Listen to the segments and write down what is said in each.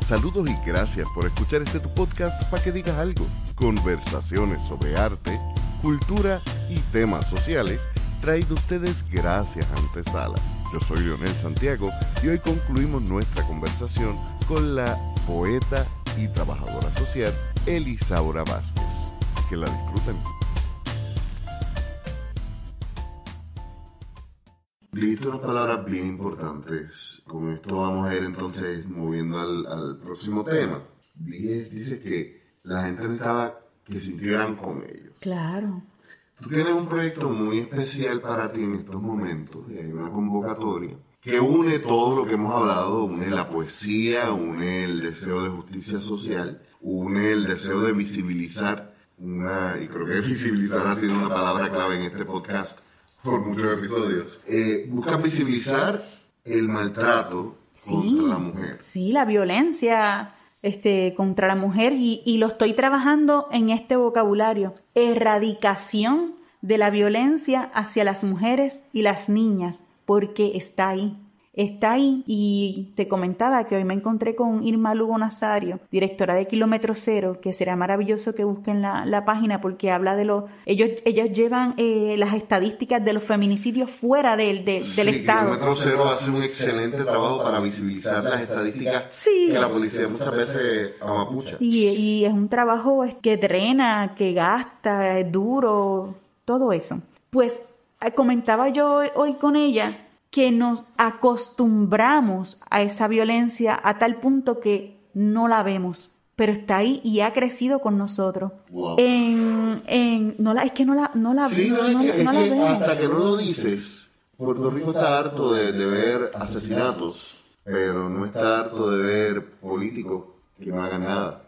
Saludos y gracias por escuchar este tu podcast para que digas algo. Conversaciones sobre arte, cultura y temas sociales traído ustedes gracias a Antesala. Yo soy Leonel Santiago y hoy concluimos nuestra conversación con la poeta y trabajadora social Elisaura Vázquez. Que la disfruten. Dijiste unas palabras bien importantes. Con esto vamos a ir entonces moviendo al, próximo tema. Dice, que la gente necesitaba que sintieran con ellos. Claro. Tú tienes un proyecto muy especial para ti en estos momentos, hay una convocatoria que une todo lo que hemos hablado, une la poesía, une el deseo de justicia social, une el deseo de visibilizar una, y creo que visibilizar ha sido una palabra clave en este podcast por muchos episodios, eh, busca visibilizar el maltrato contra la mujer. Sí, la violencia este, contra la mujer y, y lo estoy trabajando en este vocabulario. Erradicación de la violencia hacia las mujeres y las niñas, porque está ahí está ahí y te comentaba que hoy me encontré con Irma Lugo Nazario, directora de Kilómetro Cero, que será maravilloso que busquen la, página porque habla de los... Ellos, ellos llevan eh, las estadísticas de los feminicidios fuera del, del Estado. Kilómetro Cero hace un excelente trabajo para visibilizar las estadísticas que la policía muchas veces amapucha. Y, y es un trabajo que drena, que gasta, es duro, todo eso. Pues eh, comentaba yo hoy con ella que nos acostumbramos a esa violencia a tal punto que no la vemos, pero está ahí y ha crecido con nosotros. En, en, no la, es que no la, no la, sí, no, es que, hasta que no lo dices, Puerto Rico está harto de, ver asesinatos, pero no está harto de ver políticos que no hagan nada.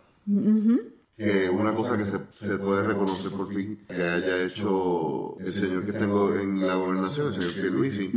Que una cosa que se, se, puede reconocer por fin que haya hecho el señor que tengo en la gobernación, el señor Pierluisi,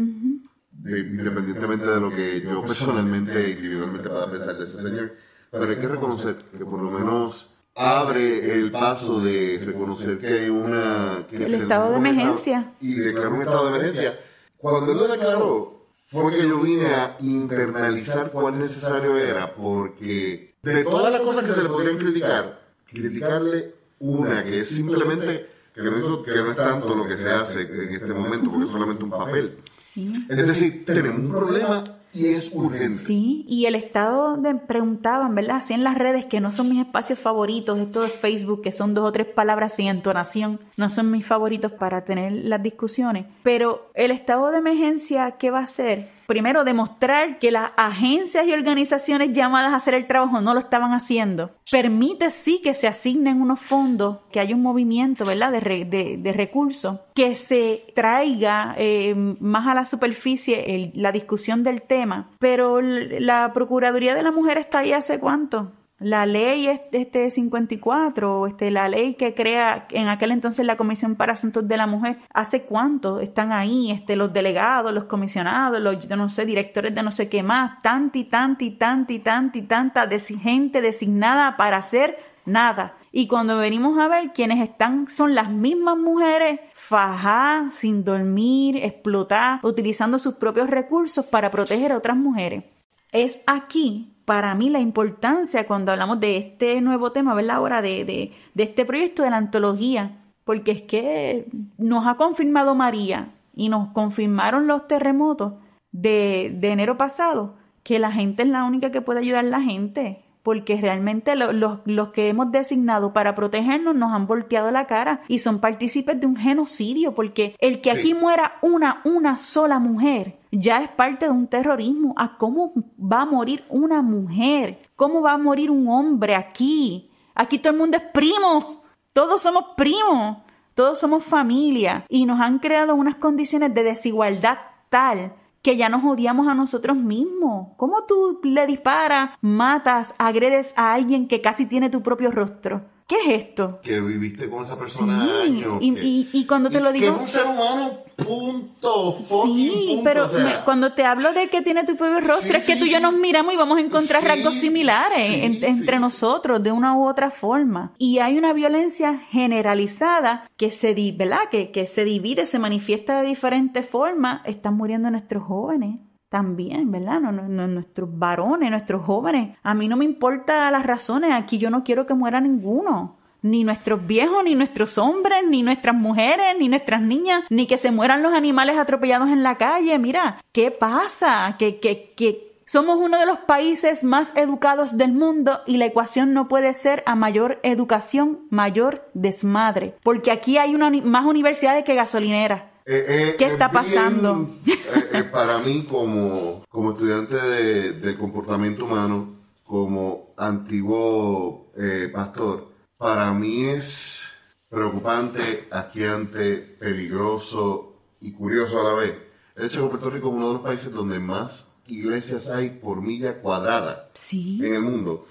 independientemente de lo que yo personalmente, individualmente pueda pensar de ese señor, pero hay que reconocer que por lo menos abre el paso de reconocer que hay una... Que el estado de emergencia. Y declaró un estado de emergencia. Cuando él lo declaró, fue que yo vine a internalizar cuán necesario era, porque de todas las cosas que se le podrían criticar, criticarle una que es simplemente que no, que no es tanto lo que se hace en este momento, porque es solamente un papel es decir, tenemos un problema y es urgente. Sí, y el Estado de, preguntaban, ¿verdad? Así en las redes que no son mis espacios favoritos, esto de Facebook, que son dos o tres palabras sin entonación, no son mis favoritos para tener las discusiones. Pero el estado de emergencia, ¿qué va a hacer? Primero demostrar que las agencias y organizaciones llamadas a hacer el trabajo no lo estaban haciendo. Permite sí que se asignen unos fondos, que haya un movimiento, ¿verdad?, de, recursos, que se traiga eh, más a la superficie la discusión del tema. Pero la Procuraduría de la Mujer está ahí hace cuánto? La ley este 54, este, la ley que crea en aquel entonces la Comisión para Asuntos de la Mujer, ¿hace cuánto están ahí este, los delegados, los comisionados, los, no sé, directores de no sé qué más, tanti, tanti, tanti, tanti, tanta gente designada para hacer nada? Y cuando venimos a ver quienes están son las mismas mujeres fajadas, sin dormir, explotar, utilizando sus propios recursos para proteger a otras mujeres. Es aquí para mí la importancia cuando hablamos de este nuevo tema, ¿verdad? Ahora de, de, de este proyecto de la antología, porque es que nos ha confirmado María y nos confirmaron los terremotos de, de enero pasado, que la gente es la única que puede ayudar a la gente, porque realmente los, los que hemos designado para protegernos nos han volteado la cara y son partícipes de un genocidio, porque el que aquí muera una, una sola mujer ya es parte de un terrorismo. ¿A cómo va a morir una mujer? ¿Cómo va a morir un hombre aquí? Aquí todo el mundo es primo. Todos somos primos. Todos somos familia. Y nos han creado unas condiciones de desigualdad tal que ya nos odiamos a nosotros mismos. ¿Cómo tú le disparas, matas, agredes a alguien que casi tiene tu propio rostro? ¿Qué es esto? Que viviste con esa persona sí, Y, y, cuando te lo digo... Que es un ser humano, punto. Sí, pero cuando te hablo de que tiene tu propio rostro, es que tú y yo nos miramos y vamos a encontrar rasgos similares entre nosotros de una u otra forma. Y hay una violencia generalizada que se, ¿verdad? Que, que se divide, se manifiesta de diferentes formas. Están muriendo nuestros jóvenes también, ¿verdad? No, no, nuestros varones, nuestros jóvenes. A mí no me importa las razones, aquí yo no quiero que muera ninguno. Ni nuestros viejos, ni nuestros hombres, ni nuestras mujeres, ni nuestras niñas, ni que se mueran los animales atropellados en la calle. Mira, ¿qué pasa? Que, que, que somos uno de los países más educados del mundo y la ecuación no puede ser a mayor educación, mayor desmadre. Porque aquí hay una, más universidades que gasolineras. Eh, eh, ¿Qué está pasando? Eh, para mí, como, como estudiante de, de comportamiento humano, como antiguo pastor, para mí es preocupante, asqueante, peligroso y curioso a la vez. El hecho de Puerto Rico es uno de los países donde más iglesias hay por milla cuadrada en el mundo.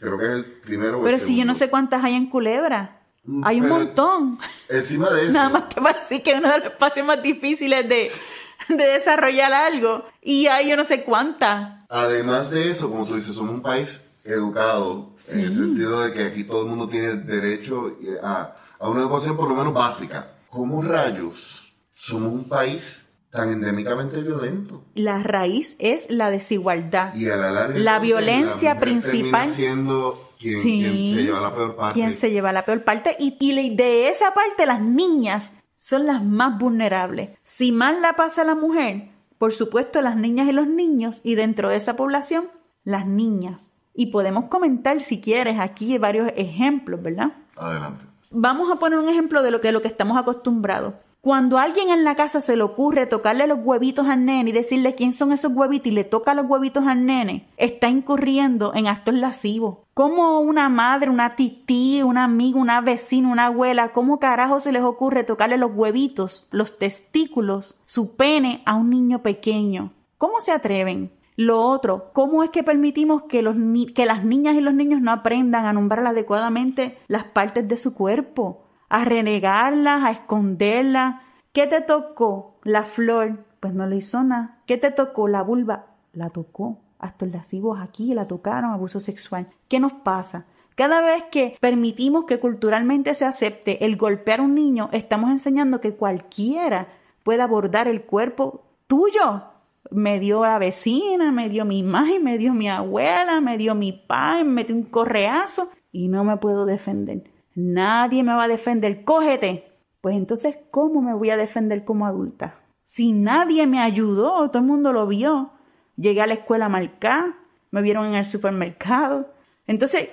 Creo que es el primero. Pero si yo no sé cuántas hay en Culebra. Mm, hay un montón. Encima de eso. Nada más que para decir que es uno de los espacios más difíciles de, desarrollar algo. Y hay yo no sé cuántas. Además de eso, como tú dices, somos un país educado. En el sentido de que aquí todo el mundo tiene derecho a, a una educación por lo menos básica. ¿Cómo rayos somos un país tan endémicamente violento. La raíz es la desigualdad. Y a la larga, la violencia principal. siendo quien, se lleva la peor parte. Quien se lleva la peor parte. Y, y de esa parte, las niñas son las más vulnerables. Si mal la pasa la mujer, por supuesto, las niñas y los niños, y dentro de esa población, las niñas. Y podemos comentar, si quieres, aquí varios ejemplos, ¿verdad? Adelante. Vamos a poner un ejemplo de lo, de lo que estamos acostumbrados. Cuando a alguien en la casa se le ocurre tocarle los huevitos al nene y decirle quién son esos huevitos y le toca los huevitos al nene, está incurriendo en actos lascivos. ¿Cómo una madre, una tití, una amiga, una vecina, una abuela, cómo carajo se les ocurre tocarle los huevitos, los testículos, su pene a un niño pequeño? ¿Cómo se atreven? Lo otro, ¿cómo es que permitimos que, los que las niñas y los niños no aprendan a nombrar adecuadamente las partes de su cuerpo? a renegarlas, a esconderlas. ¿Qué te tocó? La flor, pues no le hizo nada. ¿Qué te tocó? La vulva, la tocó. Hasta los lascivos aquí la tocaron, abuso sexual. ¿Qué nos pasa? Cada vez que permitimos que culturalmente se acepte el golpear a un niño, estamos enseñando que cualquiera puede abordar el cuerpo tuyo. Me dio la vecina, me dio mi imagen, me dio mi abuela, me dio mi padre, me metió un correazo y no me puedo defender. Nadie me va a defender, cógete. Pues entonces, ¿cómo me voy a defender como adulta? Si nadie me ayudó, todo el mundo lo vio. Llegué a la escuela marcada, me vieron en el supermercado. Entonces,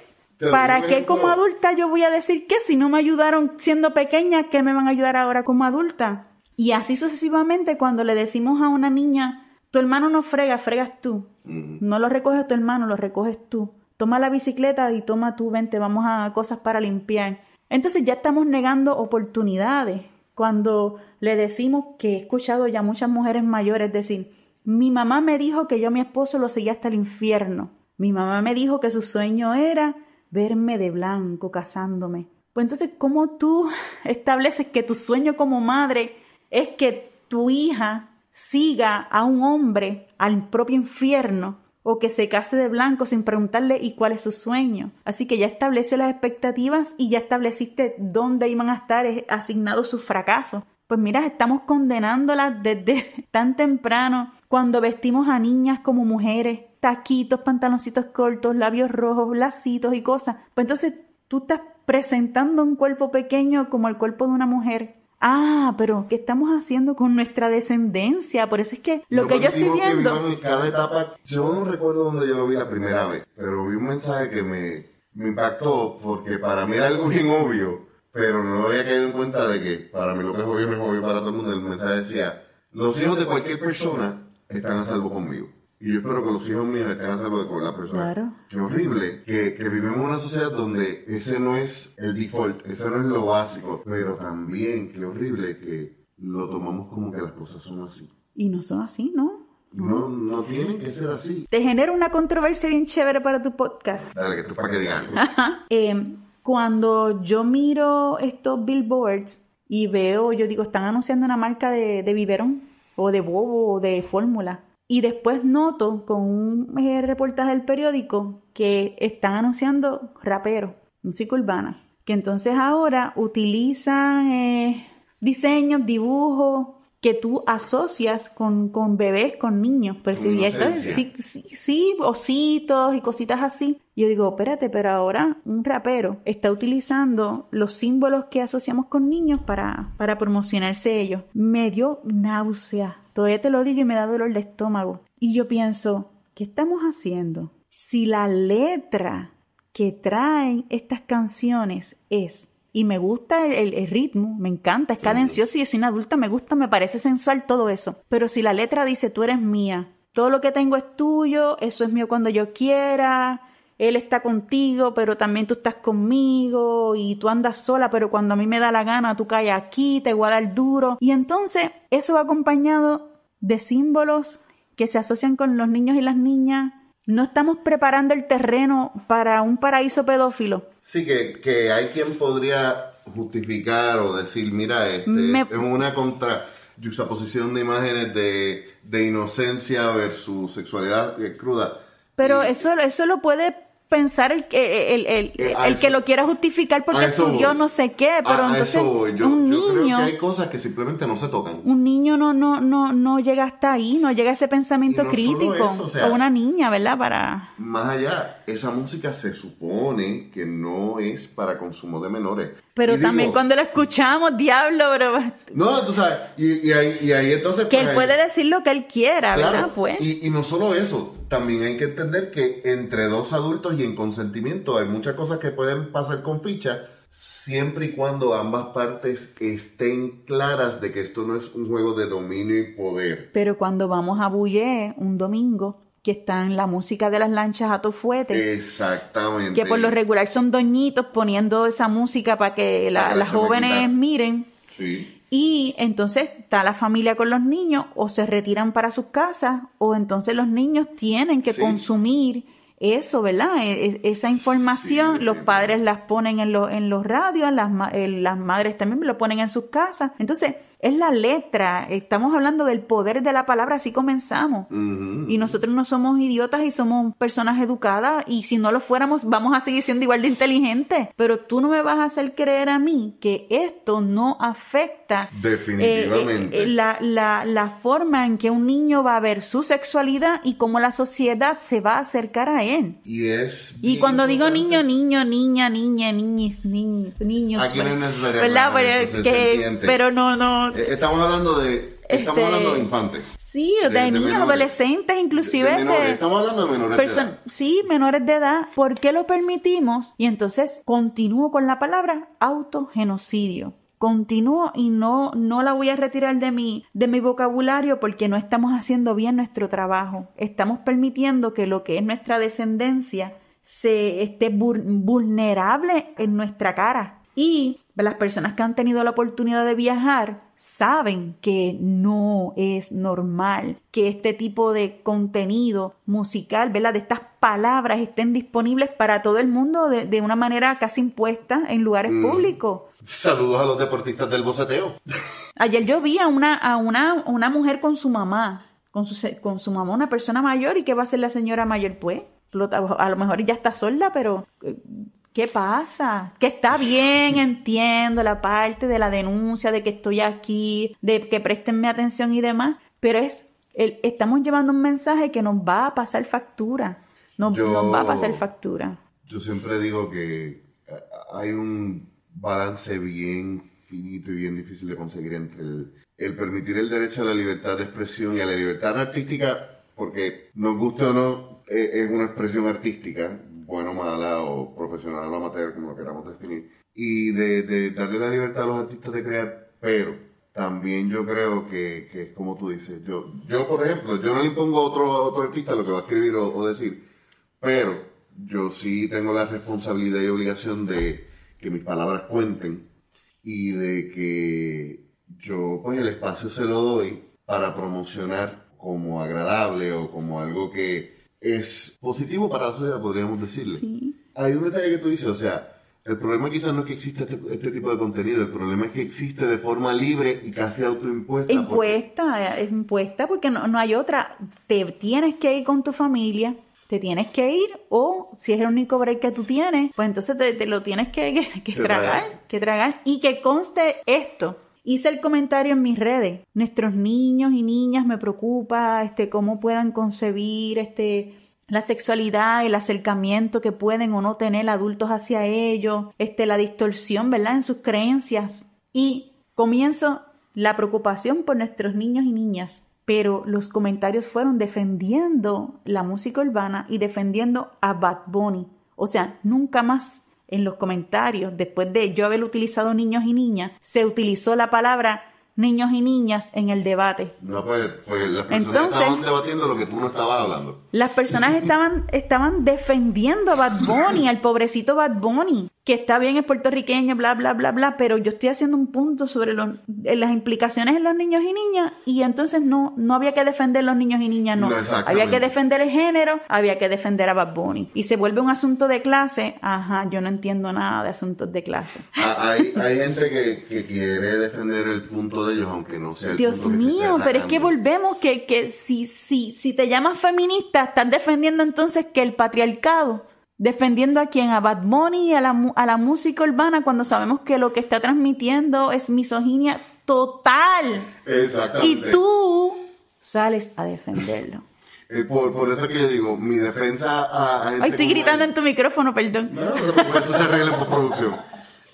¿para qué como adulta yo voy a decir que si no me ayudaron siendo pequeña, ¿qué me van a ayudar ahora como adulta? Y así sucesivamente, cuando le decimos a una niña, tu hermano no frega, fregas tú. No lo recoges tu hermano, lo recoges tú toma la bicicleta y toma tú, vente, vamos a cosas para limpiar. Entonces ya estamos negando oportunidades. Cuando le decimos que he escuchado ya muchas mujeres mayores decir, mi mamá me dijo que yo a mi esposo lo seguía hasta el infierno. Mi mamá me dijo que su sueño era verme de blanco casándome. Pues entonces, ¿cómo tú estableces que tu sueño como madre es que tu hija siga a un hombre al propio infierno o que se case de blanco sin preguntarle y cuál es su sueño. Así que ya estableció las expectativas y ya estableciste dónde iban a estar asignados sus fracasos. Pues mira, estamos condenándolas desde tan temprano cuando vestimos a niñas como mujeres, taquitos, pantaloncitos cortos, labios rojos, lacitos y cosas. Pues entonces tú estás presentando un cuerpo pequeño como el cuerpo de una mujer Ah, pero ¿qué estamos haciendo con nuestra descendencia? Por eso es que lo que yo estoy viendo... en cada etapa, yo no recuerdo dónde yo lo vi la primera vez, pero vi un mensaje que me, me impactó porque para mí era algo bien obvio, pero no había caído en cuenta de que para mí lo que es obvio no es obvio para todo el mundo. El mensaje decía, los hijos de cualquier persona están a salvo conmigo. Y yo espero que los hijos míos estén a salvo de con la persona. Claro. Qué horrible que, que, vivimos en una sociedad donde ese no es el default, ese no es lo básico, pero también qué horrible que lo tomamos como que las cosas son así. Y no son así, ¿no? No, no tienen que ser así. Te genera una controversia bien chévere para tu podcast. Dale, que tú para que digan. eh, cuando yo miro estos billboards y veo, yo digo, están anunciando una marca de, de biberón o de bobo o de fórmula y después noto con un eh, reportaje del periódico que están anunciando rapero, música urbana, que entonces ahora utilizan eh, diseños, dibujos, que tú asocias con, con bebés, con niños. Pero si esto es, sí, sí, sí, ositos y cositas así. Yo digo, espérate, pero ahora un rapero está utilizando los símbolos que asociamos con niños para, para promocionarse ellos. Me dio náusea. Todavía te lo digo y me da dolor de estómago. Y yo pienso, ¿qué estamos haciendo? Si la letra que traen estas canciones es y me gusta el, ritmo, me encanta, es cadencioso y es una adulta, me gusta, me parece sensual todo eso. Pero si la letra dice tú eres mía, todo lo que tengo es tuyo, eso es mío cuando yo quiera, él está contigo, pero también tú estás conmigo y tú andas sola, pero cuando a mí me da la gana, tú caes aquí, te voy a dar duro. Y entonces eso va acompañado de símbolos que se asocian con los niños y las niñas no estamos preparando el terreno para un paraíso pedófilo. Sí, que, que hay quien podría justificar o decir, mira, este, es una contra juxtaposición de imágenes de, de inocencia versus sexualidad cruda. Pero eso, eso lo puede pensar el, el, el, eh, el que lo quiera justificar porque estudió no sé qué, pero entonces un niño creo que hay cosas que simplemente no se tocan. Un niño no no no no llega hasta ahí, no llega a ese pensamiento crítico o, una niña, ¿verdad? Para más allá, esa música se supone que no es para consumo de menores. Pero también cuando la escuchamos, diablo, bro. No, tú sabes, y, ahí, y ahí, entonces... Que pues, él puede decir lo que él quiera, ¿verdad? Pues. Y, y no solo eso, también hay que entender que entre dos adultos y en consentimiento hay muchas cosas que pueden pasar con ficha, siempre y cuando ambas partes estén claras de que esto no es un juego de dominio y poder. Pero cuando vamos a Bulle un domingo, que están la música de las lanchas a tu fuete. Exactamente. Que por lo regular son doñitos poniendo esa música para que las jóvenes miren. Sí. Y entonces está la familia con los niños o se retiran para sus casas o entonces los niños tienen que consumir eso, ¿verdad? E, e, esa información, los padres las ponen en, en los radios, las, las madres también lo ponen en sus casas. Entonces, es la letra. Estamos hablando del poder de la palabra, así comenzamos. Y nosotros no somos idiotas y somos personas educadas y si no lo fuéramos vamos a seguir siendo igual de inteligentes. Pero tú no me vas a hacer creer a mí que esto no afecta eh, definitivamente eh, la, la, la, forma en que un niño va a ver su sexualidad y cómo la sociedad se va a acercar a él. Y es... Y cuando digo niño, niño, niña, niña, niñis, niños, niños... Aquí no es ¿verdad? pero no, no eh, estamos hablando de Estamos este, hablando de infantes. Sí, de, niños, adolescentes, inclusive de, Estamos hablando de menores de edad. Sí, menores de edad. ¿Por qué lo permitimos? Y entonces continúo con la palabra autogenocidio. Continúo y no, no la voy a retirar de mi, de mi vocabulario porque no estamos haciendo bien nuestro trabajo. Estamos permitiendo que lo que es nuestra descendencia se esté vulnerable en nuestra cara. Y las personas que han tenido la oportunidad de viajar saben que no es normal que este tipo de contenido musical, ¿verdad? De estas palabras estén disponibles para todo el mundo de, una manera casi impuesta en lugares mm. públicos. Saludos a los deportistas del boceteo. Ayer yo vi a una, a una, una mujer con su mamá, con su, con su mamá, una persona mayor, ¿y qué va a hacer la señora mayor? Pues a lo mejor ya está sorda, pero eh, ¿Qué pasa? Que está bien, entiendo la parte de la denuncia, de que estoy aquí, de que prestenme atención y demás, pero es, estamos llevando un mensaje que nos va a pasar factura, nos, va a pasar factura. Yo siempre digo que eh, hay un balance bien finito y bien difícil de conseguir entre el, permitir el derecho a la libertad de expresión y a la libertad artística, porque nos gusta o no, eh, es una expresión artística, bueno, mala o profesional o amateur, como lo queramos definir, y de, darle la libertad a los artistas de crear, pero también yo creo que, que es como tú dices, yo, yo por ejemplo, yo no le impongo a otro, otro artista lo que va a escribir o, decir, pero yo sí tengo la responsabilidad y obligación de que mis palabras cuenten y de que yo pues el espacio se lo doy para promocionar como agradable o como algo que, es positivo para la sociedad, podríamos decirle. Hay un detalle que tú dices, o sea, el problema quizás no es que exista este, este, tipo de contenido, el problema es que existe de forma libre y casi autoimpuesta. Impuesta, es impuesta porque no, no hay otra. Te tienes que ir con tu familia, te tienes que ir o si es el único break que tú tienes, pues entonces te, lo tienes que, que, tragar, que tragar y que conste esto hice el comentario en mis redes. Nuestros niños y niñas me preocupa este cómo puedan concebir este la sexualidad, el acercamiento que pueden o no tener adultos hacia ellos, este la distorsión, ¿verdad? en sus creencias y comienzo la preocupación por nuestros niños y niñas, pero los comentarios fueron defendiendo la música urbana y defendiendo a Bad Bunny. O sea, nunca más en los comentarios, después de yo haber utilizado niños y niñas, se utilizó la palabra niños y niñas en el debate. No, pues, pues las personas estaban debatiendo lo que tú no estabas hablando. Las personas estaban, estaban defendiendo a Bad Bunny, al pobrecito Bad Bunny que está bien, es puertorriqueño, bla, bla, bla, bla, pero yo estoy haciendo un punto sobre las implicaciones en los niños y niñas y entonces no, no había que defender los niños y niñas, no. había que defender el género, había que defender a Bad Bunny. Y se vuelve un asunto de clase, ajá, yo no entiendo nada de asuntos de clase. Ah, hay, hay gente que, quiere defender el punto de ellos, aunque no sea el Dios mío, pero es que volvemos que, que si, si, si te llamas feminista, estás defendiendo entonces que el patriarcado defendiendo a quien, a Bad Bunny y a la, a la música urbana cuando sabemos que lo que está transmitiendo es misoginia total. Exactamente. Y tú sales a defenderlo. Eh, por, por, eso que yo digo, mi defensa a... Ay, estoy gritando en tu micrófono, perdón. No, no, por eso se arregla en postproducción.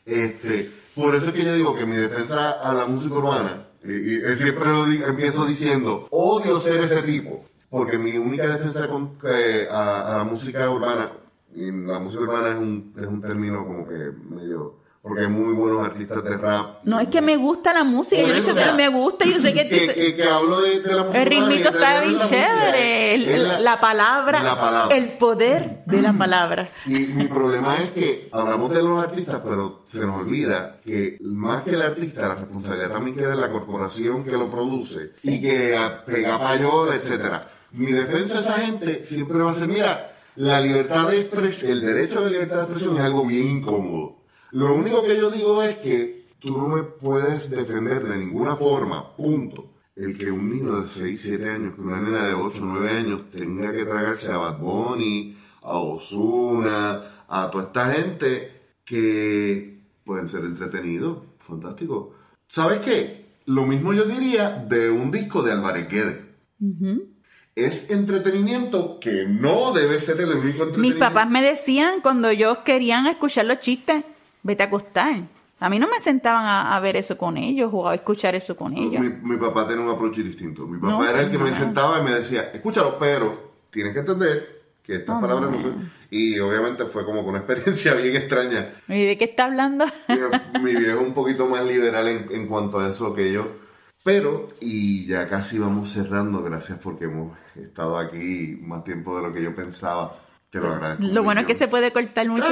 Este, por eso que yo digo que mi defensa a la música urbana, y, siempre lo digo, empiezo diciendo, odio ser ese tipo, porque mi única defensa con, eh, a, a la música urbana y la música urbana es un, es un término como que medio porque hay muy buenos artistas de rap. No, es que me gusta la música, yo eso, que me gusta, yo sé que... Que, que, hablo de, la música El ritmito está bien chévere, la, palabra, el poder de la palabra. Y mi problema es que hablamos de los artistas, pero se nos olvida que más que el artista, la responsabilidad también queda en la corporación que lo produce y que pega payola, etcétera. Mi defensa a esa gente siempre va a ser, mira, la libertad de expresión, el derecho a la libertad de expresión es algo bien incómodo. Lo único que yo digo es que tú no me puedes defender de ninguna forma, punto. El que un niño de 6, 7 años, que una nena de 8, 9 años tenga que tragarse a Bad Bunny, a Ozuna, a toda esta gente que pueden ser entretenidos, fantástico. ¿Sabes qué? Lo mismo yo diría de un disco de Álvarez Guedes es entretenimiento que no debe ser el único entretenimiento. Mis papás me decían cuando ellos querían escuchar los chistes, vete a acostar. A mí no me sentaban a, ver eso con ellos o a escuchar eso con ellos. Mi, papá tenía un approach distinto. Mi papá era el que me sentaba y me decía, escúchalo, pero tienes que entender que estas palabras no son... Y obviamente fue como una experiencia bien extraña. ¿Y de qué está hablando? mi, viejo es un poquito más liberal en, en cuanto a eso que yo. Pero, y ya casi vamos cerrando, gracias porque hemos estado aquí más tiempo de lo que yo pensaba. Te lo agradezco. Lo bueno es que se puede cortar mucho.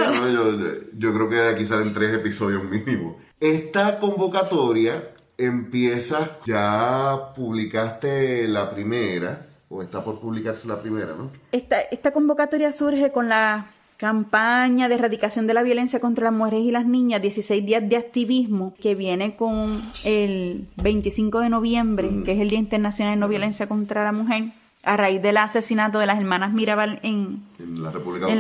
yo, creo que de aquí salen tres episodios mínimo. Esta convocatoria empieza, ya publicaste la primera, o está por publicarse la primera, ¿no? Esta, esta convocatoria surge con la campaña de erradicación de la violencia contra las mujeres y las niñas, 16 días de activismo, que viene con el 25 de noviembre, que es el Día Internacional de No Violencia contra la Mujer, a raíz del asesinato de las hermanas Mirabal en, la,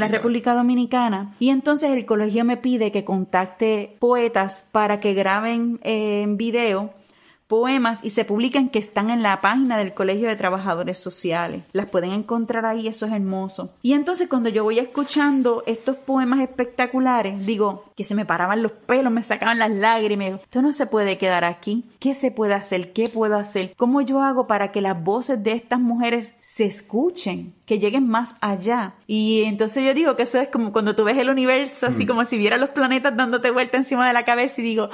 República Dominicana. Y entonces el colegio me pide que contacte poetas para que graben eh, en video poemas y se publican que están en la página del Colegio de Trabajadores Sociales. Las pueden encontrar ahí, eso es hermoso. Y entonces cuando yo voy escuchando estos poemas espectaculares, digo que se me paraban los pelos, me sacaban las lágrimas. Esto no se puede quedar aquí. ¿Qué se puede hacer? ¿Qué puedo hacer? ¿Cómo yo hago para que las voces de estas mujeres se escuchen? Que lleguen más allá. Y entonces yo digo que eso es como cuando tú ves el universo, así mm. como si viera los planetas dándote vuelta encima de la cabeza y digo,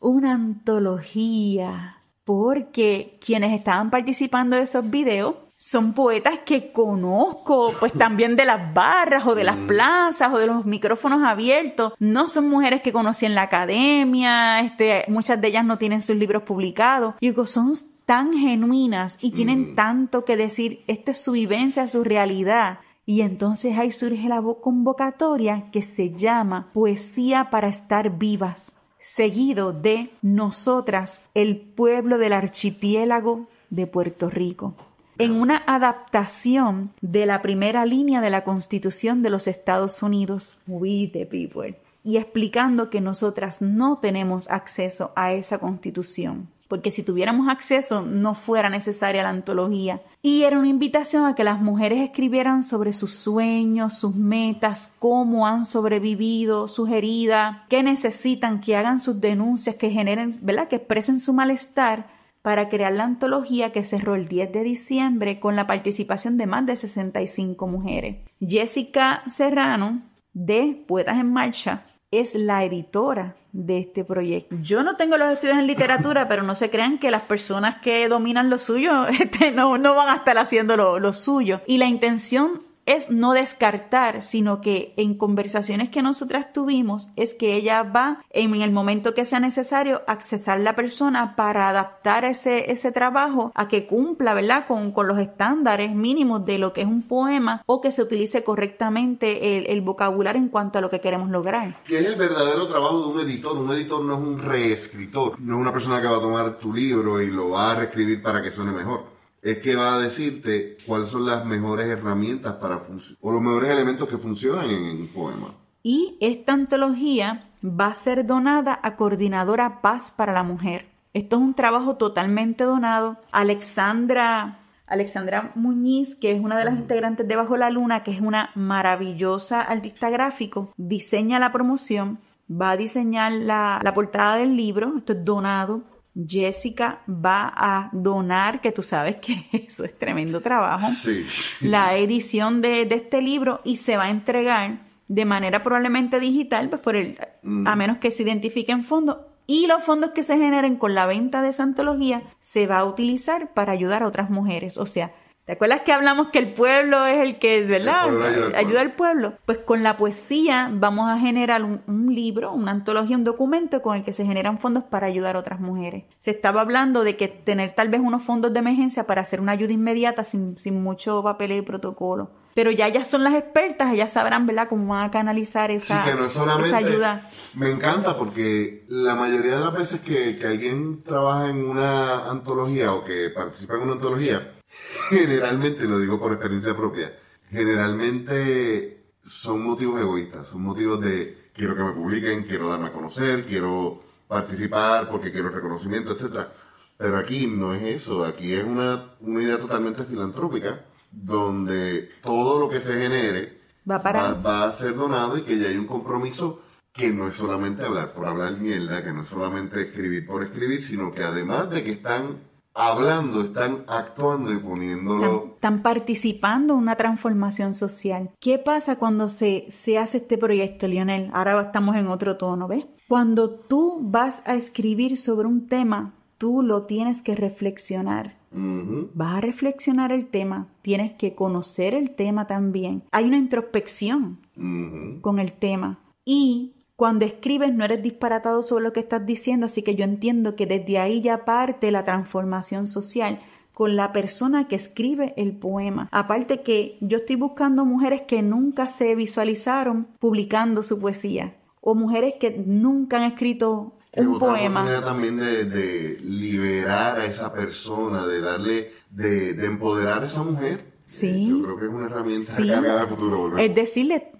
una antología, porque quienes estaban participando de esos videos son poetas que conozco, pues también de las barras o de las mm. plazas o de los micrófonos abiertos. No son mujeres que conocí en la academia, este, muchas de ellas no tienen sus libros publicados. Y digo, son tan genuinas y tienen mm. tanto que decir. Esto es su vivencia, su realidad. Y entonces ahí surge la convocatoria que se llama Poesía para estar vivas seguido de nosotras, el pueblo del archipiélago de Puerto Rico, en una adaptación de la primera línea de la Constitución de los Estados Unidos. We the people. y explicando que nosotras no tenemos acceso a esa constitución porque si tuviéramos acceso no fuera necesaria la antología. Y era una invitación a que las mujeres escribieran sobre sus sueños, sus metas, cómo han sobrevivido, sus heridas, qué necesitan, que hagan sus denuncias, que generen, ¿verdad? Que expresen su malestar para crear la antología que cerró el 10 de diciembre con la participación de más de 65 mujeres. Jessica Serrano, de Poetas en Marcha, es la editora de este proyecto. Yo no tengo los estudios en literatura, pero no se crean que las personas que dominan lo suyo este, no, no van a estar haciendo lo, lo suyo. Y la intención es no descartar, sino que en conversaciones que nosotras tuvimos es que ella va en el momento que sea necesario accesar la persona para adaptar ese, ese trabajo a que cumpla, ¿verdad? Con, con los estándares mínimos de lo que es un poema o que se utilice correctamente el, el vocabulario en cuanto a lo que queremos lograr. Que es el verdadero trabajo de un editor. Un editor no es un reescritor, no es una persona que va a tomar tu libro y lo va a reescribir para que suene mejor es que va a decirte cuáles son las mejores herramientas para o los mejores elementos que funcionan en, un poema. Y esta antología va a ser donada a Coordinadora Paz para la Mujer. Esto es un trabajo totalmente donado. Alexandra, Alexandra Muñiz, que es una de las integrantes de Bajo la Luna, que es una maravillosa artista gráfico, diseña la promoción, va a diseñar la, la portada del libro, esto es donado Jessica va a donar, que tú sabes que eso es tremendo trabajo, la edición de, este libro y se va a entregar de manera probablemente digital, pues por el, mm. a menos que se identifiquen fondos. Y los fondos que se generen con la venta de esa antología se va a utilizar para ayudar a otras mujeres. O sea, ¿Te acuerdas que hablamos que el pueblo es el que, ¿verdad? ayuda, al pueblo. Pues con la poesía vamos a generar un, libro, una antología, un documento con el que se generan fondos para ayudar a otras mujeres. Se estaba hablando de que tener tal vez unos fondos de emergencia para hacer una ayuda inmediata sin, sin mucho papel y protocolo. Pero ya ellas son las expertas, ellas sabrán, ¿verdad?, cómo van a canalizar esa, esa ayuda. Me encanta porque la mayoría de las veces que, que alguien trabaja en una antología o que participa en una antología, generalmente, lo digo por experiencia propia, generalmente son motivos egoístas, son motivos de quiero que me publiquen, quiero darme a conocer, quiero participar porque quiero reconocimiento, etc. Pero aquí no es eso, aquí es una, una idea totalmente filantrópica donde todo lo que se genere va, va, a ser donado y que ya hay un compromiso que no es solamente hablar por hablar mierda, que no es solamente escribir por escribir, sino que además de que están hablando, están actuando y poniéndolo. Están, participando en una transformación social. ¿Qué pasa cuando se, se hace este proyecto, Lionel? Ahora estamos en otro tono, ¿ves? Cuando tú vas a escribir sobre un tema, tú lo tienes que reflexionar. Vas a reflexionar el tema, tienes que conocer el tema también. Hay una introspección con el tema y cuando escribes no eres disparatado sobre lo que estás diciendo, así que yo entiendo que desde ahí ya parte la transformación social con la persona que escribe el poema. Aparte que yo estoy buscando mujeres que nunca se visualizaron publicando su poesía o mujeres que nunca han escrito un poema. también de, liberar a esa persona, de darle, de, empoderar a esa mujer. Sí. Yo creo que es una herramienta cargada de futuro. Es decirle,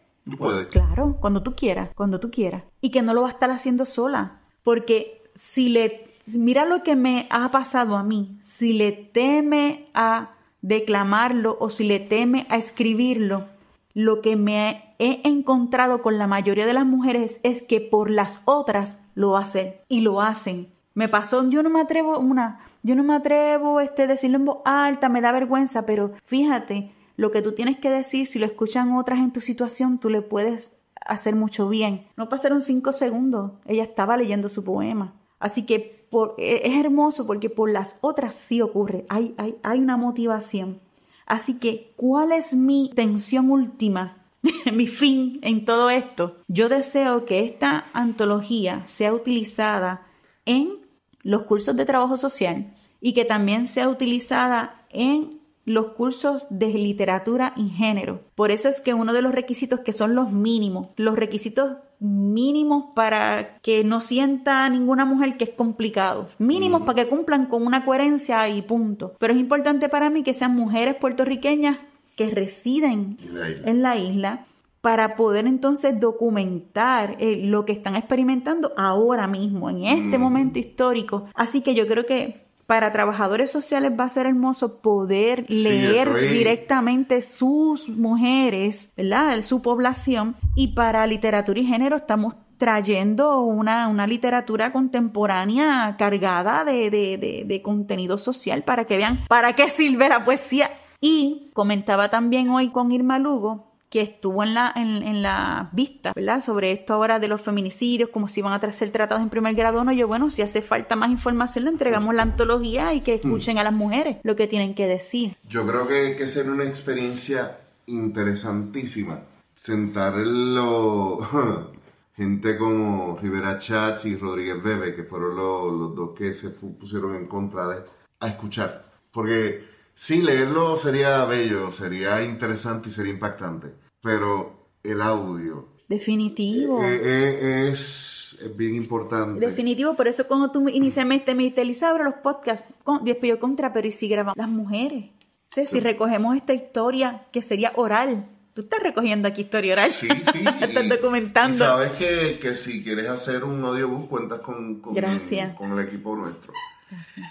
Claro, cuando tú quieras, cuando tú quieras. Y que no lo va a estar haciendo sola. Porque si le... Mira lo que me ha pasado a mí. Si le teme a declamarlo o si le teme a escribirlo, lo que me he encontrado con la mayoría de las mujeres es que por las otras lo hacen y lo hacen. Me pasó, yo no me atrevo una, yo no me atrevo este decirlo en voz alta, me da vergüenza, pero fíjate, lo que tú tienes que decir, si lo escuchan otras en tu situación, tú le puedes hacer mucho bien. No pasaron cinco segundos, ella estaba leyendo su poema. Así que e, es hermoso porque por las otras sí ocurre, hay, hay, hay una motivación. Así que, ¿cuál es mi intención última, mi fin en todo esto? Yo deseo que esta antología sea utilizada en los cursos de trabajo social y que también sea utilizada en los cursos de literatura y género. Por eso es que uno de los requisitos que son los mínimos, los requisitos mínimos para que no sienta ninguna mujer que es complicado, mínimos para que cumplan con una coherencia y punto. Pero es importante para mí que sean mujeres puertorriqueñas que residen en la isla para poder entonces documentar eh, lo que están experimentando ahora mismo, en este momento histórico. Así que yo creo que para trabajadores sociales va a ser hermoso poder leer directamente sus mujeres, ¿verdad? Su población. Y para literatura y género estamos trayendo una, una literatura contemporánea cargada de, de, de, contenido social para que vean para qué sirve la poesía. Y comentaba también hoy con Irma Lugo que estuvo en la, en, la vista, ¿verdad? Sobre esto ahora de los feminicidios, como si van a ser tratados en primer grado o no. Yo, bueno, si hace falta más información, le entregamos la antología y que escuchen a las mujeres lo que tienen que decir. Yo creo que, que ser una experiencia interesantísima. Sentarlo gente como Rivera Chats y Rodríguez Bebe, que fueron los, los dos que se pusieron en contra de, a escuchar. Porque sí, leerlo sería bello, sería interesante y sería impactante, pero el audio. Definitivo. Eh, eh, es, bien importante. Definitivo, por eso cuando tú inicialmente me dijiste, los podcasts, con, después contra, pero ¿y si grabamos las mujeres? si recogemos esta historia que sería oral, Tú estás recogiendo aquí historia oral. Sí, sí. estás documentando. Y sabes que, que, si quieres hacer un audiobook, cuentas con, con, con el equipo nuestro. Gracias.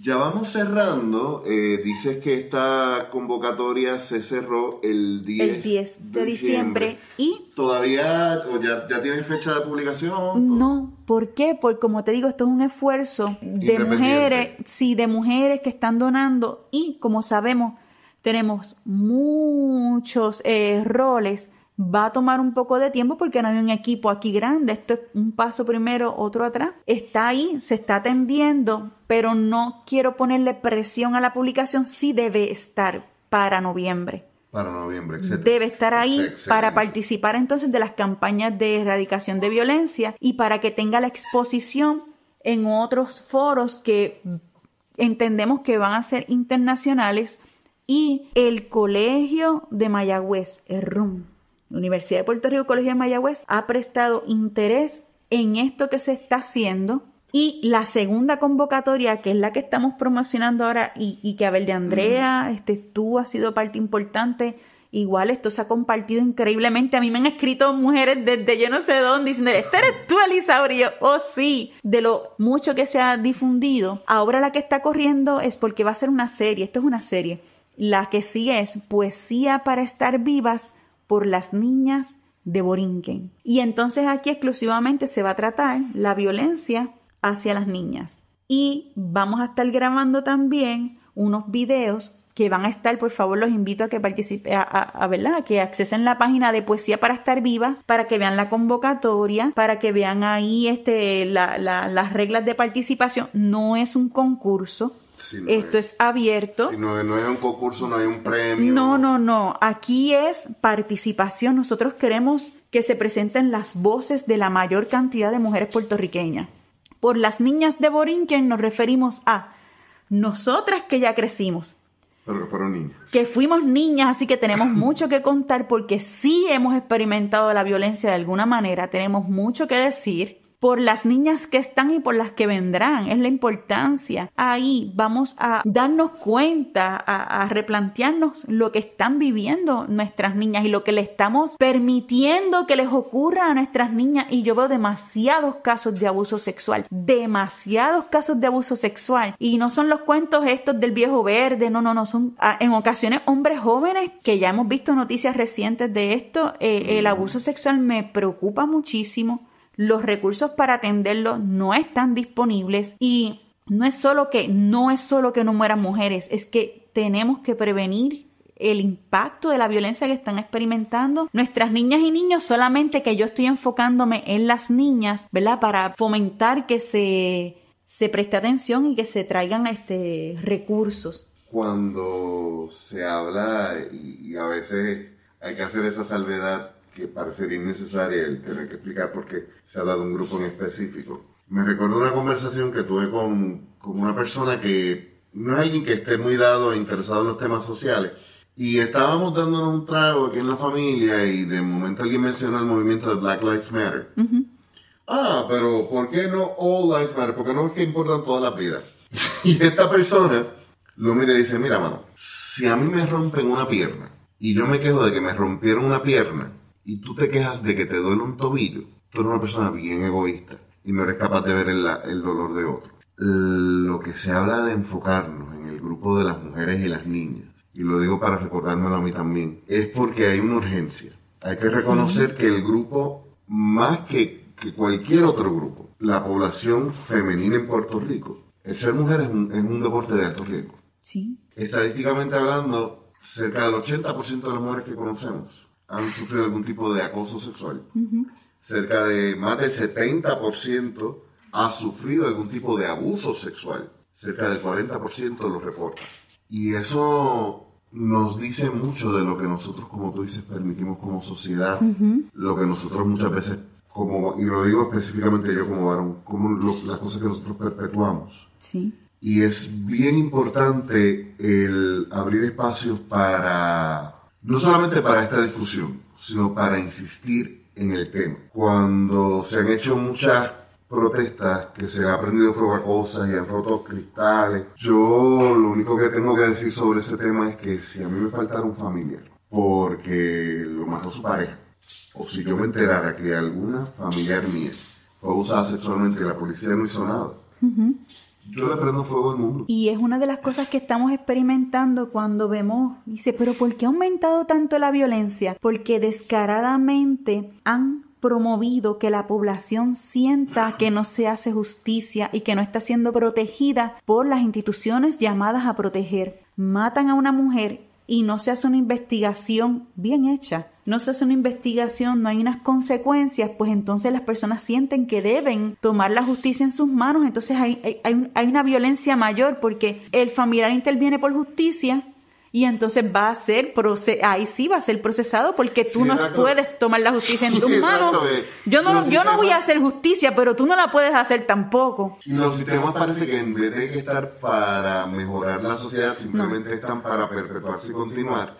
Ya vamos cerrando. Eh, dices que esta convocatoria se cerró el 10, de, diciembre. y todavía ya, ya tienes fecha de publicación. No, ¿por qué? Porque como te digo, esto es un esfuerzo de mujeres, sí, de mujeres que están donando y como sabemos tenemos muchos eh, roles, va a tomar un poco de tiempo porque no hay un equipo aquí grande, esto es un paso primero, otro atrás. Está ahí, se está atendiendo, pero no quiero ponerle presión a la publicación, sí debe estar para noviembre. Para noviembre, etc. Debe estar ahí para participar entonces de las campañas de erradicación de violencia y para que tenga la exposición en otros foros que entendemos que van a ser internacionales y el Colegio de Mayagüez, el RUM, Universidad de Puerto Rico, Colegio de Mayagüez, ha prestado interés en esto que se está haciendo. Y la segunda convocatoria, que es la que estamos promocionando ahora y, que Abel de Andrea, este, tú has sido parte importante. Igual esto se ha compartido increíblemente. A mí me han escrito mujeres desde yo no sé dónde diciendo, esta eres tú, Elisa Oh, sí. De lo mucho que se ha difundido. Ahora la que está corriendo es porque va a ser una serie. Esto es una serie la que sigue es Poesía para estar vivas por las niñas de Borinquen. Y entonces aquí exclusivamente se va a tratar la violencia hacia las niñas. Y vamos a estar grabando también unos videos que van a estar, por favor, los invito a que participen, a, a, que accesen la página de Poesía para estar vivas, para que vean la convocatoria, para que vean ahí este, las reglas de participación. No es un concurso, esto es, abierto. Si no, no, es un concurso, no hay un premio. No, no, no. Aquí es participación. Nosotros queremos que se presenten las voces de la mayor cantidad de mujeres puertorriqueñas. Por las niñas de Borinquen nos referimos a nosotras que ya crecimos. Pero que fueron niñas. Que fuimos niñas, así que tenemos mucho que contar porque sí hemos experimentado la violencia de alguna manera, tenemos mucho que decir por las niñas que están y por las que vendrán. Es la importancia. Ahí vamos a darnos cuenta, a, replantearnos lo que están viviendo nuestras niñas y lo que le estamos permitiendo que les ocurra a nuestras niñas. Y yo veo demasiados casos de abuso sexual, demasiados casos de abuso sexual. Y no son los cuentos estos del viejo verde, no, no, no, son ah, en ocasiones hombres jóvenes que ya hemos visto noticias recientes de esto. Eh, el abuso sexual me preocupa muchísimo los recursos para atenderlo no están disponibles y no es solo que no es solo que no mueran mujeres, es que tenemos que prevenir el impacto de la violencia que están experimentando nuestras niñas y niños, solamente que yo estoy enfocándome en las niñas, ¿verdad? Para fomentar que se, se preste atención y que se traigan este, recursos. Cuando se habla, y a veces hay que hacer esa salvedad, que parecería innecesaria el tener que explicar porque se ha dado un grupo en específico. Me recuerdo una conversación que tuve con, con una persona que no es alguien que esté muy dado e interesado en los temas sociales. Y estábamos dándonos un trago aquí en la familia y de momento alguien mencionó el movimiento de Black Lives Matter. Ah, pero ¿por qué no All Lives Matter? Porque no es que importan todas las vidas. y esta persona lo mira y dice, mira mano, si a mí me rompen una pierna y yo me quejo de que me rompieron una pierna, y tú te quejas de que te duele un tobillo, tú eres una persona bien egoísta y no eres capaz de ver el, el dolor de otro. Lo que se habla de enfocarnos en el grupo de las mujeres y las niñas, y lo digo para recordármelo a mí también, es porque hay una urgencia. Hay que reconocer que el grupo, más que, que cualquier otro grupo, la población femenina en Puerto Rico, el ser mujer es un, es un deporte de alto riesgo. Sí. Estadísticamente hablando, cerca del 80% de las mujeres que conocemos han sufrido algún tipo de acoso sexual. Cerca de más del 70% ha sufrido algún tipo de abuso sexual. Cerca del 40% lo reporta. Y eso nos dice mucho de lo que nosotros, como tú dices, permitimos como sociedad, lo que nosotros muchas veces, como, y lo digo específicamente yo como varón, como las cosas que nosotros perpetuamos. Sí. Y es bien importante el abrir espacios para, no solamente para esta discusión, sino para insistir en el tema. Cuando se han hecho muchas protestas que se han aprendido cosas y han roto cristales, yo lo único que tengo que decir sobre ese tema es que si a mí me faltara un familiar, porque lo mató su pareja, o si yo me enterara que alguna familiar mía fue usada sexualmente la policía no hizo nada, yo le fuego al mundo. Y es una de las cosas que estamos experimentando cuando vemos, dice, pero ¿por qué ha aumentado tanto la violencia? Porque descaradamente han promovido que la población sienta que no se hace justicia y que no está siendo protegida por las instituciones llamadas a proteger. Matan a una mujer y no se hace una investigación bien hecha, no se hace una investigación, no hay unas consecuencias, pues entonces las personas sienten que deben tomar la justicia en sus manos, entonces hay, hay, hay una violencia mayor porque el familiar interviene por justicia, y entonces va a ser, ahí sí va a ser procesado porque tú no puedes tomar la justicia en tus manos. Yo no, yo no voy a hacer justicia, pero tú no la puedes hacer tampoco. Y los sistemas parece que en vez de estar para mejorar la sociedad, simplemente están para perpetuarse y continuar.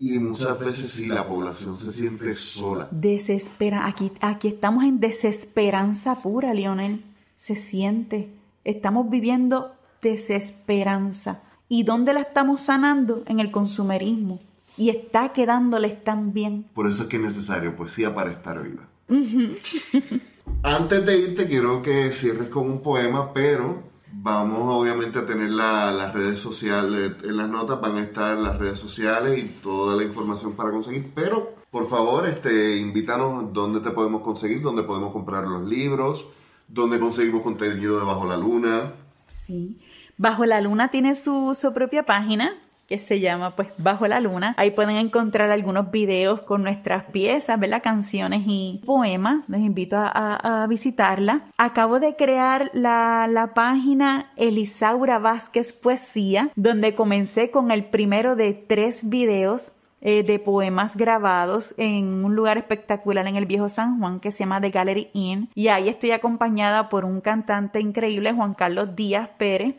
Y muchas veces sí, la población se siente sola. Desespera. Aquí, aquí estamos en desesperanza pura, Lionel. Se siente. Estamos viviendo desesperanza. ¿Y dónde la estamos sanando? En el consumerismo. Y está quedándoles tan bien. Por eso es que es necesario poesía para estar viva. Antes de irte, quiero que cierres con un poema, pero vamos obviamente a tener las redes sociales. En las notas van a estar las redes sociales y toda la información para conseguir. Pero, por favor, este, invítanos dónde te podemos conseguir, dónde podemos comprar los libros, dónde conseguimos contenido de Bajo la Luna. Sí. Bajo la Luna tiene su, propia página que se llama pues Bajo la Luna. Ahí pueden encontrar algunos videos con nuestras piezas, ¿verdad? Canciones y poemas. Les invito a, visitarla. Acabo de crear la, la, página Elisaura Vázquez Poesía, donde comencé con el primero de tres videos eh, de poemas grabados en un lugar espectacular en el viejo San Juan que se llama The Gallery Inn. Y ahí estoy acompañada por un cantante increíble, Juan Carlos Díaz Pérez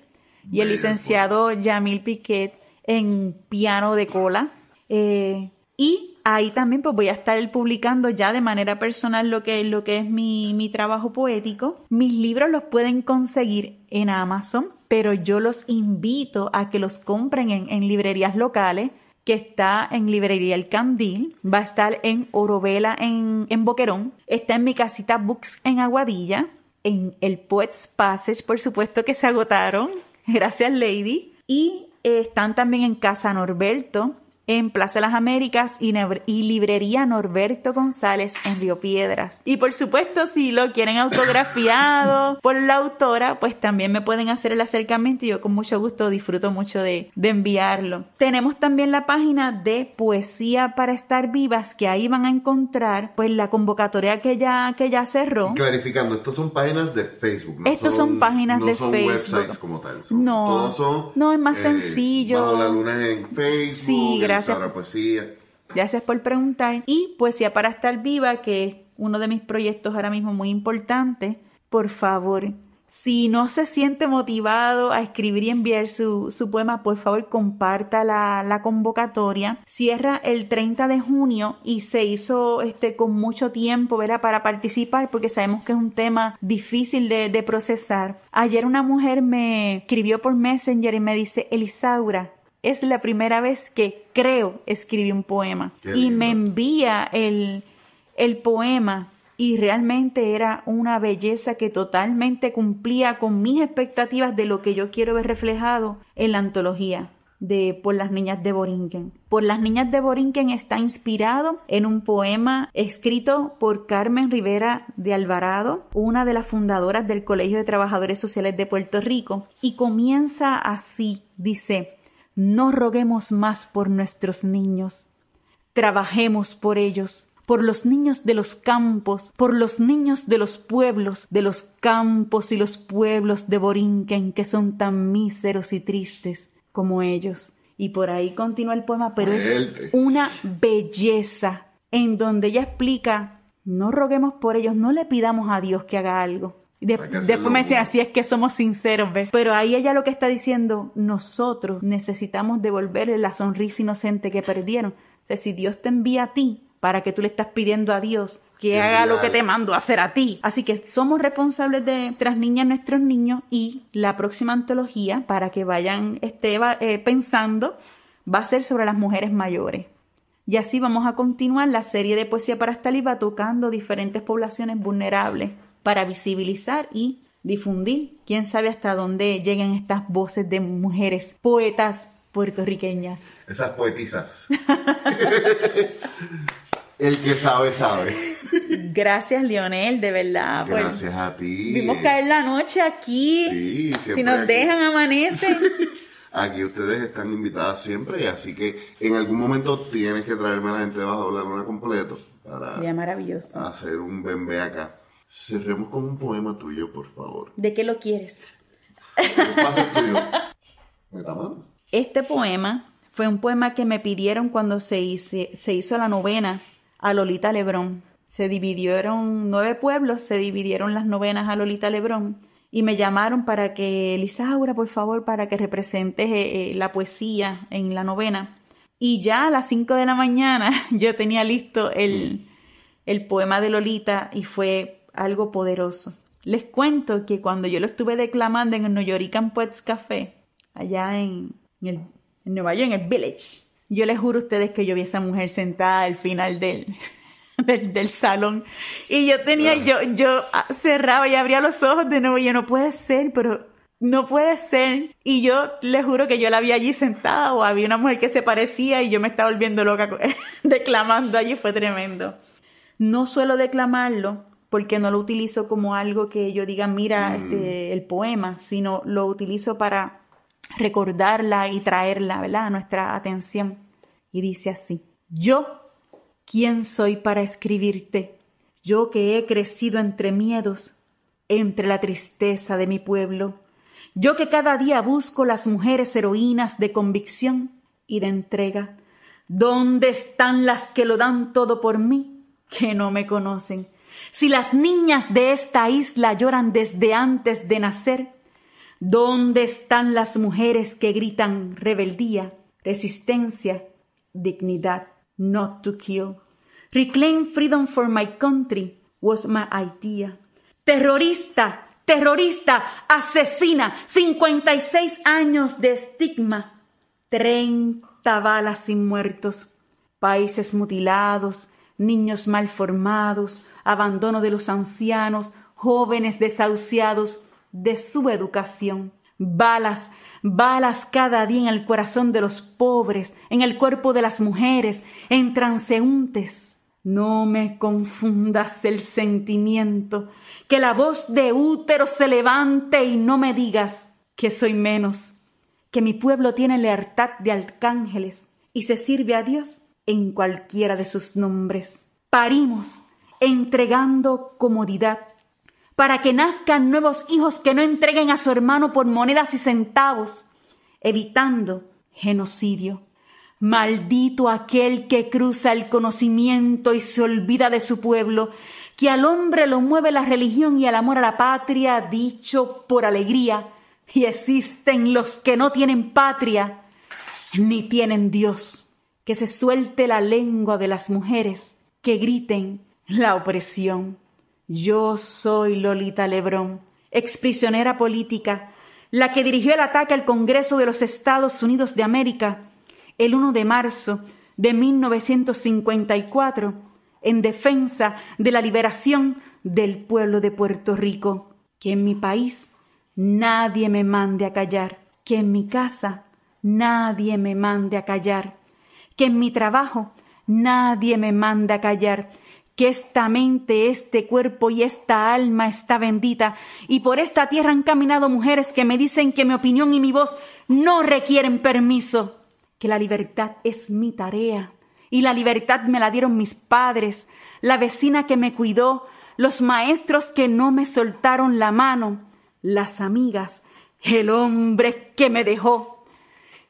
y el licenciado Yamil Piquet en piano de cola. Eh, y ahí también pues voy a estar publicando ya de manera personal lo que, lo que es mi, mi trabajo poético. Mis libros los pueden conseguir en Amazon, pero yo los invito a que los compren en, en librerías locales que está en Librería El Candil, va a estar en Orovela en, en Boquerón, está en mi casita Books en Aguadilla, en el Poets Passage, por supuesto que se agotaron, Gracias, Lady. Y eh, están también en Casa Norberto, en Plaza de las Américas y, Librería Norberto González en Río Piedras. Y por supuesto, si lo quieren autografiado por la autora, pues también me pueden hacer el acercamiento y yo con mucho gusto disfruto mucho de, enviarlo. Tenemos también la página de Poesía para Estar Vivas, que ahí van a encontrar pues la convocatoria que ya, que ya cerró. clarificando, estos son páginas de Facebook. No estos son, páginas no de son Facebook. websites como tal. no, todos son, no, es más eh, sencillo. Bajo la luna en Facebook. Sí, gracias gracias. poesía. Gracias por preguntar. Y Poesía para estar viva, que es uno de mis proyectos ahora mismo muy importante. Por favor, si no se siente motivado a escribir y enviar su, poema, por favor comparta la, convocatoria. Cierra el 30 de junio y se hizo este, con mucho tiempo para participar porque sabemos que es un tema difícil de, de procesar. Ayer una mujer me escribió por Messenger y me dice, Elisaura, es la primera vez que creo escribí un poema. Y me envía el, el poema. Y realmente era una belleza que totalmente cumplía con mis expectativas de lo que yo quiero ver reflejado en la antología de Por las niñas de Borinquen. Por las niñas de Borinquen está inspirado en un poema escrito por Carmen Rivera de Alvarado, una de las fundadoras del Colegio de Trabajadores Sociales de Puerto Rico, y comienza así, dice, no roguemos más por nuestros niños, trabajemos por ellos, por los niños de los campos, por los niños de los pueblos, de los campos y los pueblos de Borinquen que son tan míseros y tristes como ellos. Y por ahí continúa el poema, pero es una belleza en donde ella explica, no roguemos por ellos, no le pidamos a Dios que haga algo. Después me dice, así es que somos sinceros, ¿ves? Pero ahí ella lo que está diciendo, nosotros necesitamos devolverle la sonrisa inocente que perdieron. O sea, si Dios te envía a ti, para que tú le estás pidiendo a Dios que haga lo que te mando a hacer a ti. Así que somos responsables de tras niñas nuestros niños y la próxima antología, para que vayan este, eh, pensando, va a ser sobre las mujeres mayores. Y así vamos a continuar la serie de poesía para Staliba tocando diferentes poblaciones vulnerables para visibilizar y difundir. Quién sabe hasta dónde lleguen estas voces de mujeres poetas puertorriqueñas. Esas poetisas. El que sabe, sabe. Gracias, Lionel, de verdad. Gracias a ti. Vimos caer la noche aquí. Sí, Si nos dejan, amanece. Aquí ustedes están invitadas siempre, así que en algún momento tienes que traerme a la gente bajo hablar una completo para maravilloso. hacer un bembé acá. Cerremos con un poema tuyo, por favor. ¿De qué lo quieres? ¿Qué tuyo? Este poema fue un poema que me pidieron cuando se, se hizo la novena a Lolita Lebrón. Se dividieron nueve pueblos, se dividieron las novenas a Lolita Lebrón y me llamaron para que, Lisaura, por favor, para que representes eh, eh, la poesía en la novena. Y ya a las cinco de la mañana yo tenía listo el, el poema de Lolita y fue algo poderoso. Les cuento que cuando yo lo estuve declamando en el New York Poets Café, allá en, en Nueva York, en el Village, yo les juro a ustedes que yo vi a esa mujer sentada al final del, del, salón y yo tenía, yo, yo cerraba y abría los ojos de nuevo y yo no puede ser, pero no puede ser. Y yo les juro que yo la vi allí sentada o había una mujer que se parecía y yo me estaba volviendo loca declamando allí, fue tremendo. No suelo declamarlo porque no lo utilizo como algo que yo diga, mira mm. este, el poema, sino lo utilizo para recordarla y traerla ¿verdad? a nuestra atención. Y dice así, yo, ¿quién soy para escribirte? Yo que he crecido entre miedos, entre la tristeza de mi pueblo, yo que cada día busco las mujeres heroínas de convicción y de entrega. ¿Dónde están las que lo dan todo por mí, que no me conocen? Si las niñas de esta isla lloran desde antes de nacer, ¿Dónde están las mujeres que gritan rebeldía, resistencia, dignidad, not to kill? Reclaim freedom for my country was my idea. Terrorista, terrorista, asesina, 56 años de estigma, 30 balas sin muertos, países mutilados, niños malformados, abandono de los ancianos, jóvenes desahuciados, de su educación. Balas, balas cada día en el corazón de los pobres, en el cuerpo de las mujeres, en transeúntes. No me confundas el sentimiento, que la voz de útero se levante y no me digas que soy menos, que mi pueblo tiene lealtad de arcángeles y se sirve a Dios en cualquiera de sus nombres. Parimos entregando comodidad para que nazcan nuevos hijos que no entreguen a su hermano por monedas y centavos, evitando genocidio. Maldito aquel que cruza el conocimiento y se olvida de su pueblo, que al hombre lo mueve la religión y el amor a la patria, dicho por alegría, y existen los que no tienen patria ni tienen Dios. Que se suelte la lengua de las mujeres, que griten la opresión. Yo soy Lolita Lebrón, exprisionera política, la que dirigió el ataque al Congreso de los Estados Unidos de América el 1 de marzo de 1954 en defensa de la liberación del pueblo de Puerto Rico. Que en mi país nadie me mande a callar, que en mi casa nadie me mande a callar, que en mi trabajo nadie me mande a callar, que esta mente, este cuerpo y esta alma está bendita, y por esta tierra han caminado mujeres que me dicen que mi opinión y mi voz no requieren permiso, que la libertad es mi tarea, y la libertad me la dieron mis padres, la vecina que me cuidó, los maestros que no me soltaron la mano, las amigas, el hombre que me dejó.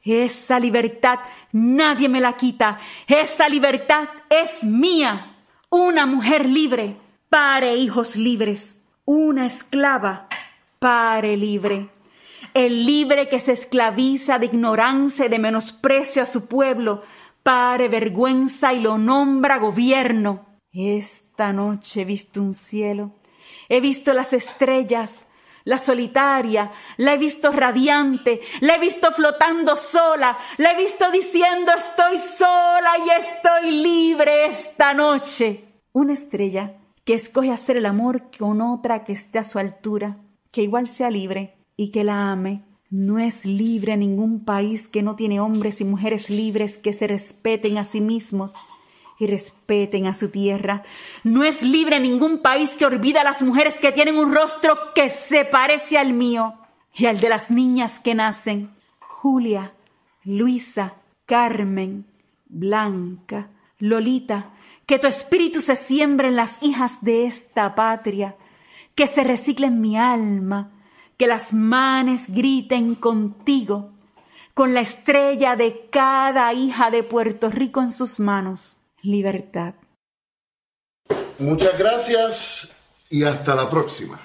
Esa libertad nadie me la quita, esa libertad es mía. Una mujer libre, pare hijos libres, una esclava, pare libre. El libre que se esclaviza de ignorancia y de menosprecio a su pueblo, pare vergüenza y lo nombra gobierno. Esta noche he visto un cielo, he visto las estrellas, la solitaria, la he visto radiante, la he visto flotando sola, la he visto diciendo estoy sola y estoy libre esta noche. Una estrella que escoge hacer el amor con otra que esté a su altura, que igual sea libre y que la ame. No es libre ningún país que no tiene hombres y mujeres libres que se respeten a sí mismos y respeten a su tierra. No es libre ningún país que olvida a las mujeres que tienen un rostro que se parece al mío y al de las niñas que nacen. Julia, Luisa, Carmen, Blanca, Lolita, que tu espíritu se siembre en las hijas de esta patria, que se recicle en mi alma, que las manes griten contigo, con la estrella de cada hija de Puerto Rico en sus manos libertad. Muchas gracias y hasta la próxima.